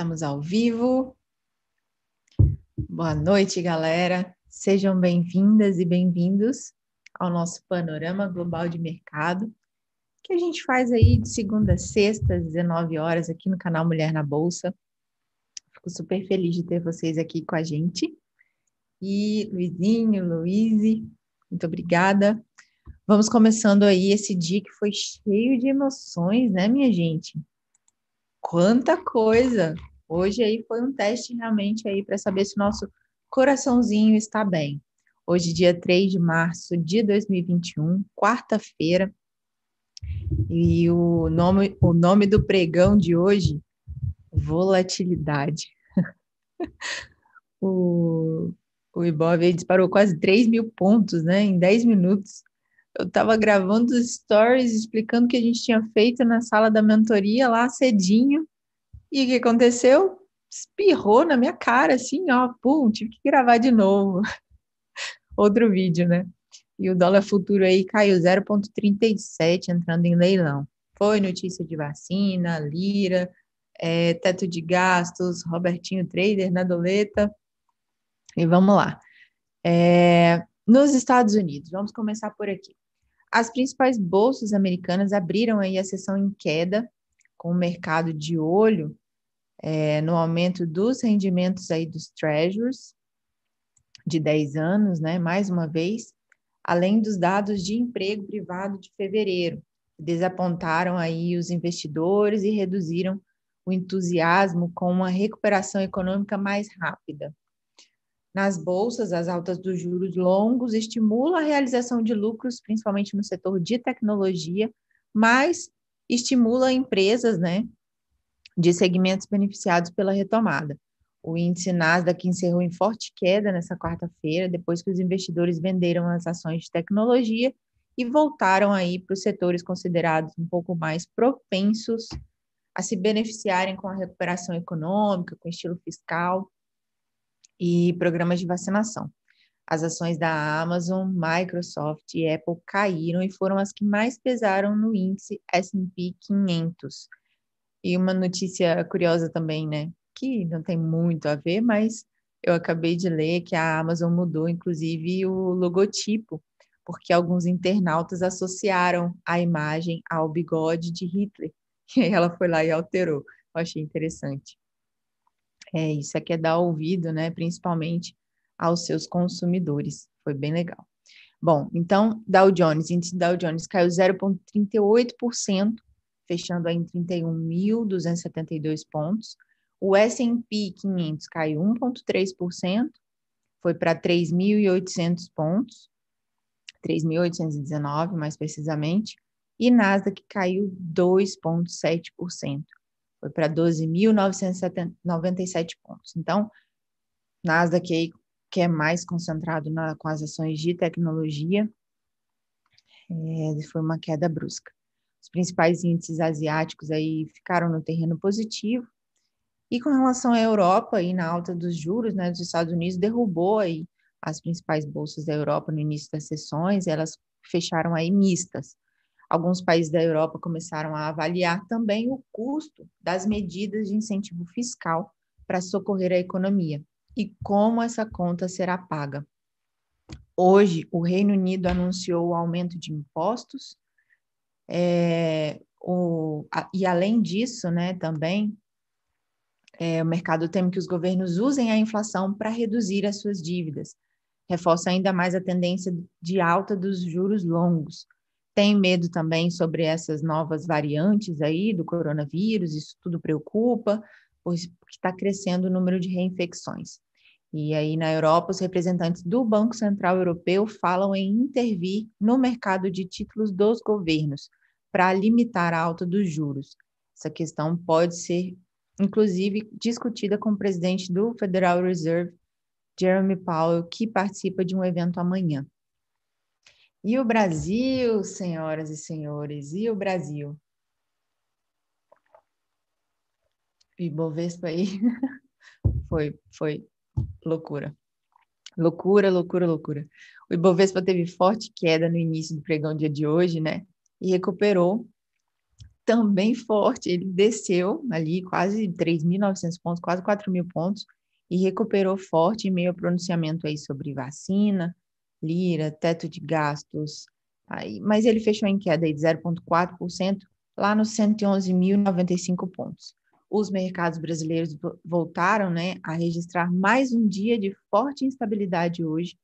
Estamos ao vivo. Boa noite, galera. Sejam bem-vindas e bem-vindos ao nosso panorama global de mercado, que a gente faz aí de segunda a sexta, às 19 horas, aqui no canal Mulher na Bolsa. Fico super feliz de ter vocês aqui com a gente. E Luizinho, Luíse, muito obrigada. Vamos começando aí esse dia que foi cheio de emoções, né, minha gente? Quanta coisa! Hoje aí foi um teste realmente aí para saber se o nosso coraçãozinho está bem. Hoje, dia 3 de março de 2021, quarta-feira. E o nome, o nome do pregão de hoje, volatilidade. o, o Ibov disparou quase 3 mil pontos, né, em 10 minutos. Eu estava gravando stories explicando o que a gente tinha feito na sala da mentoria lá cedinho. E o que aconteceu? Espirrou na minha cara, assim, ó, pum, tive que gravar de novo. Outro vídeo, né? E o dólar futuro aí caiu 0,37, entrando em leilão. Foi notícia de vacina, lira, é, teto de gastos, Robertinho Trader na doleta. E vamos lá. É, nos Estados Unidos, vamos começar por aqui. As principais bolsas americanas abriram aí a sessão em queda, com o mercado de olho é, no aumento dos rendimentos aí dos treasuries de 10 anos, né, mais uma vez, além dos dados de emprego privado de fevereiro, que desapontaram aí os investidores e reduziram o entusiasmo com uma recuperação econômica mais rápida. Nas bolsas, as altas dos juros longos estimulam a realização de lucros, principalmente no setor de tecnologia, mas estimula empresas, né, de segmentos beneficiados pela retomada. O índice Nasdaq encerrou em forte queda nessa quarta-feira, depois que os investidores venderam as ações de tecnologia e voltaram aí para os setores considerados um pouco mais propensos a se beneficiarem com a recuperação econômica, com estilo fiscal e programas de vacinação. As ações da Amazon, Microsoft e Apple caíram e foram as que mais pesaram no índice S&P 500, e uma notícia curiosa também, né? Que não tem muito a ver, mas eu acabei de ler que a Amazon mudou, inclusive, o logotipo, porque alguns internautas associaram a imagem ao bigode de Hitler. E ela foi lá e alterou. Eu achei interessante. É, isso aqui é dar ouvido, né? Principalmente aos seus consumidores. Foi bem legal. Bom, então, Dow Jones, índice Dow Jones caiu 0,38%, fechando em 31.272 pontos. O S&P 500 caiu 1,3%, foi para 3.800 pontos, 3.819 mais precisamente, e Nasdaq caiu 2,7%, foi para 12.997 pontos. Então, Nasdaq aí, que é mais concentrado na, com as ações de tecnologia, é, foi uma queda brusca. Os principais índices asiáticos aí ficaram no terreno positivo. E com relação à Europa e na alta dos juros, né, dos Estados Unidos derrubou aí as principais bolsas da Europa no início das sessões, elas fecharam aí mistas. Alguns países da Europa começaram a avaliar também o custo das medidas de incentivo fiscal para socorrer a economia e como essa conta será paga. Hoje, o Reino Unido anunciou o aumento de impostos é, o, a, e além disso, né, também, é, o mercado teme que os governos usem a inflação para reduzir as suas dívidas. Reforça ainda mais a tendência de alta dos juros longos. Tem medo também sobre essas novas variantes aí do coronavírus, isso tudo preocupa, porque está crescendo o número de reinfecções. E aí, na Europa, os representantes do Banco Central Europeu falam em intervir no mercado de títulos dos governos, para limitar a alta dos juros. Essa questão pode ser, inclusive, discutida com o presidente do Federal Reserve, Jeremy Powell, que participa de um evento amanhã. E o Brasil, senhoras e senhores, e o Brasil? Ibovespa aí foi, foi loucura. Loucura, loucura, loucura. O Ibovespa teve forte queda no início do pregão dia de hoje, né? e recuperou também forte, ele desceu ali quase 3.900 pontos, quase 4.000 pontos, e recuperou forte em meio ao pronunciamento aí sobre vacina, lira, teto de gastos, aí, mas ele fechou em queda de 0,4%, lá nos 111.095 pontos. Os mercados brasileiros voltaram né, a registrar mais um dia de forte instabilidade hoje,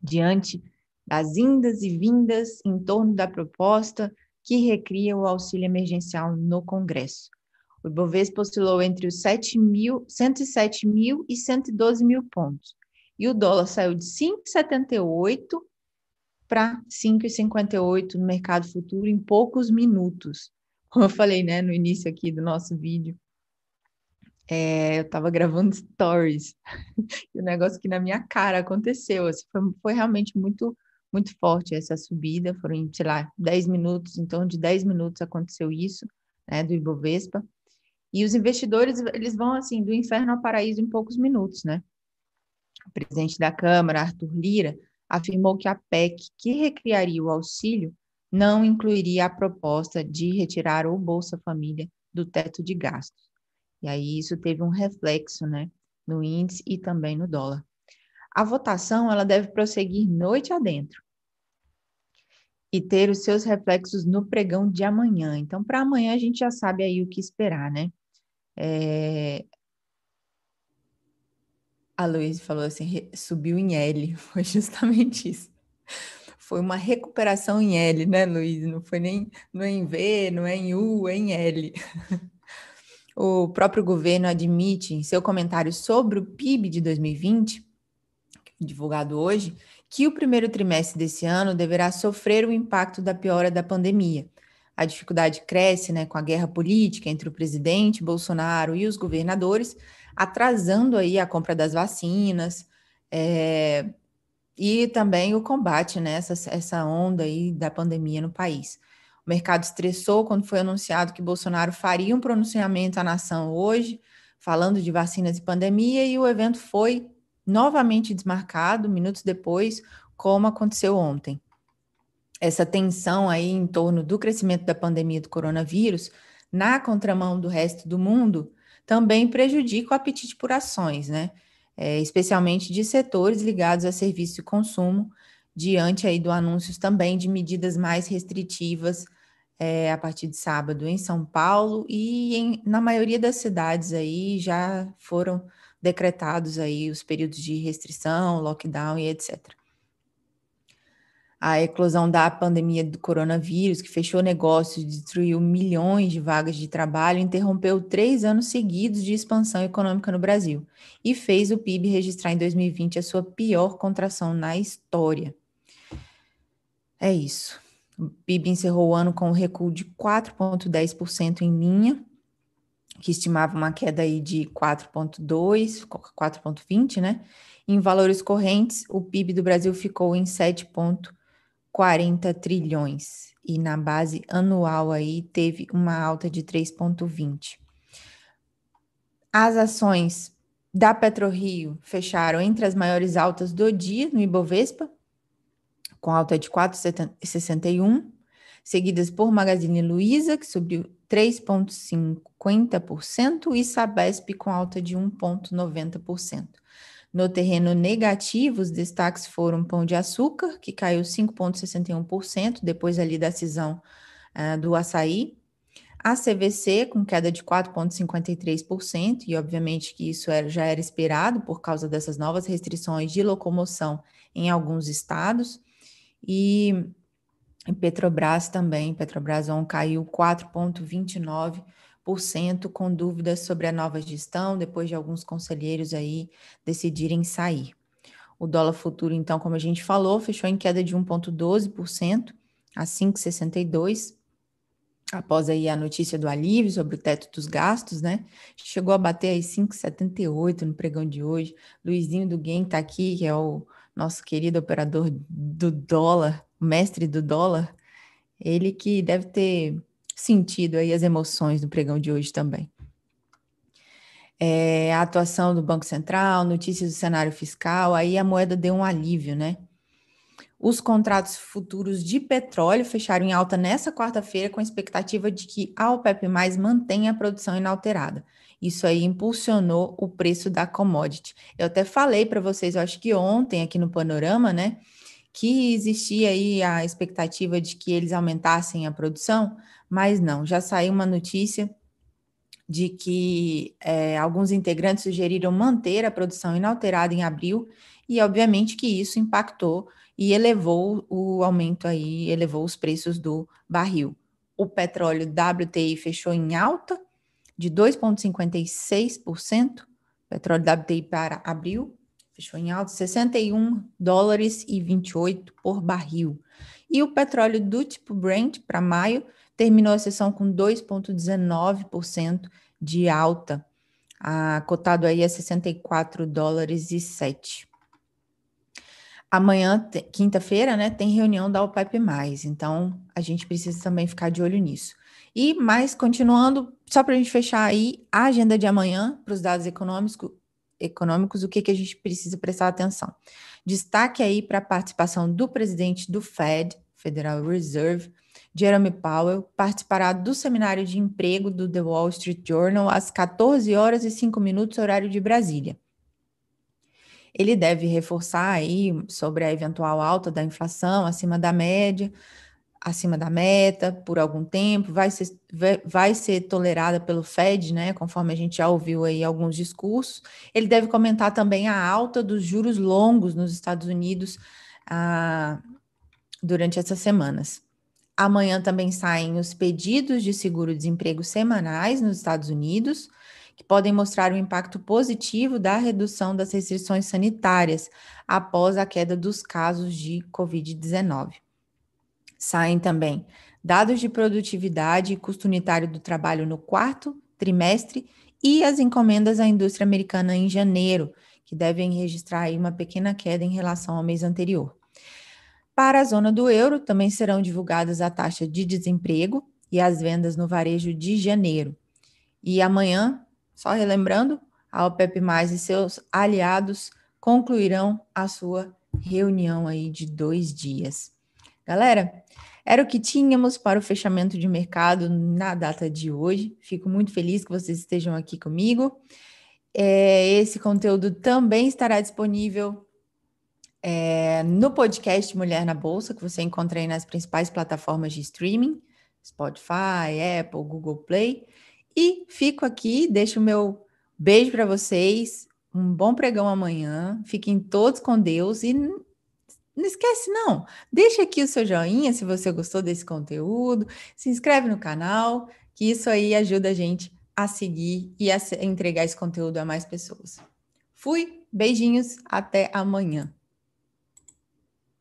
diante das indas e vindas em torno da proposta que recria o auxílio emergencial no Congresso. O Ibovespa oscilou entre os 7 mil, 107 mil e 112 mil pontos. E o dólar saiu de 5,78 para 5,58 no mercado futuro em poucos minutos. Como eu falei né, no início aqui do nosso vídeo, é, eu estava gravando stories e o negócio que na minha cara aconteceu. Assim, foi, foi realmente muito muito forte essa subida, foram, sei lá, 10 minutos, em torno de 10 minutos aconteceu isso, né, do Ibovespa. E os investidores, eles vão assim, do inferno ao paraíso em poucos minutos, né? O presidente da Câmara, Arthur Lira, afirmou que a PEC que recriaria o auxílio não incluiria a proposta de retirar o Bolsa Família do teto de gastos. E aí isso teve um reflexo, né, no índice e também no dólar. A votação ela deve prosseguir noite adentro e ter os seus reflexos no pregão de amanhã. Então, para amanhã a gente já sabe aí o que esperar, né? É... A Luiz falou assim, subiu em L, foi justamente isso. Foi uma recuperação em L, né, Luiz? Não foi nem não é em V, não é em U, é em L. O próprio governo admite em seu comentário sobre o PIB de 2020 divulgado hoje, que o primeiro trimestre desse ano deverá sofrer o impacto da piora da pandemia. A dificuldade cresce né, com a guerra política entre o presidente Bolsonaro e os governadores, atrasando aí a compra das vacinas é, e também o combate né, essa onda aí da pandemia no país. O mercado estressou quando foi anunciado que Bolsonaro faria um pronunciamento à nação hoje, falando de vacinas e pandemia, e o evento foi novamente desmarcado minutos depois, como aconteceu ontem. Essa tensão aí em torno do crescimento da pandemia do coronavírus, na contramão do resto do mundo, também prejudica o apetite por ações, né? É, especialmente de setores ligados a serviço e consumo, diante aí do anúncios também de medidas mais restritivas é, a partir de sábado em São Paulo e em, na maioria das cidades aí já foram decretados aí os períodos de restrição, lockdown e etc. A eclosão da pandemia do coronavírus, que fechou negócios, destruiu milhões de vagas de trabalho, interrompeu três anos seguidos de expansão econômica no Brasil e fez o PIB registrar em 2020 a sua pior contração na história. É isso. O PIB encerrou o ano com um recuo de 4,10% em linha que estimava uma queda aí de 4,2, 4,20, né? Em valores correntes, o PIB do Brasil ficou em 7,40 trilhões e na base anual aí teve uma alta de 3,20. As ações da PetroRio fecharam entre as maiores altas do dia no Ibovespa, com alta de 4,61, seguidas por Magazine Luiza, que subiu 3,50% e Sabesp com alta de 1,90%. No terreno negativo, os destaques foram Pão de Açúcar, que caiu 5,61% depois ali da cisão uh, do açaí. A CVC, com queda de 4,53%, e obviamente que isso era, já era esperado por causa dessas novas restrições de locomoção em alguns estados. E Petrobras também, Petrobras On caiu 4,29%, com dúvidas sobre a nova gestão, depois de alguns conselheiros aí decidirem sair. O dólar futuro, então, como a gente falou, fechou em queda de 1,12% a 5,62%, após aí a notícia do alívio sobre o teto dos gastos, né? Chegou a bater aí 5,78 no pregão de hoje. Luizinho do Game está aqui, que é o nosso querido operador do dólar, mestre do dólar, ele que deve ter sentido aí as emoções do pregão de hoje também. É, a atuação do Banco Central, notícias do cenário fiscal, aí a moeda deu um alívio, né? Os contratos futuros de petróleo fecharam em alta nessa quarta-feira, com a expectativa de que a OPEP mantenha a produção inalterada. Isso aí impulsionou o preço da commodity. Eu até falei para vocês, eu acho que ontem aqui no Panorama, né, que existia aí a expectativa de que eles aumentassem a produção, mas não, já saiu uma notícia de que é, alguns integrantes sugeriram manter a produção inalterada em abril, e obviamente que isso impactou e elevou o aumento aí, elevou os preços do barril. O petróleo WTI fechou em alta de 2,56%, petróleo WTI para abril fechou em alta 61 dólares e 28 por barril. E o petróleo do tipo Brent para maio terminou a sessão com 2,19% de alta, a, cotado aí a 64 dólares e 7. Amanhã, quinta-feira, né, tem reunião da OPEP+, então a gente precisa também ficar de olho nisso. E mais, continuando, só para a gente fechar aí, a agenda de amanhã para os dados econômicos, econômicos, o que, que a gente precisa prestar atenção. Destaque aí para a participação do presidente do Fed, Federal Reserve, Jeremy Powell, participará do seminário de emprego do The Wall Street Journal às 14 horas e 5 minutos, horário de Brasília. Ele deve reforçar aí sobre a eventual alta da inflação acima da média, acima da meta por algum tempo, vai ser, vai ser tolerada pelo Fed, né? Conforme a gente já ouviu aí alguns discursos. Ele deve comentar também a alta dos juros longos nos Estados Unidos ah, durante essas semanas. Amanhã também saem os pedidos de seguro-desemprego semanais nos Estados Unidos, que podem mostrar o impacto positivo da redução das restrições sanitárias após a queda dos casos de Covid-19. Saem também dados de produtividade e custo unitário do trabalho no quarto trimestre e as encomendas à indústria americana em janeiro, que devem registrar uma pequena queda em relação ao mês anterior. Para a zona do euro, também serão divulgadas a taxa de desemprego e as vendas no varejo de janeiro. E amanhã, só relembrando, a OPEP mais e seus aliados concluirão a sua reunião aí de dois dias. Galera, era o que tínhamos para o fechamento de mercado na data de hoje. Fico muito feliz que vocês estejam aqui comigo. É, esse conteúdo também estará disponível é, no podcast Mulher na Bolsa, que você encontra aí nas principais plataformas de streaming, Spotify, Apple, Google Play. E fico aqui, deixo o meu beijo para vocês, um bom pregão amanhã. Fiquem todos com Deus e não esquece, não. Deixa aqui o seu joinha se você gostou desse conteúdo. Se inscreve no canal, que isso aí ajuda a gente a seguir e a entregar esse conteúdo a mais pessoas. Fui, beijinhos, até amanhã.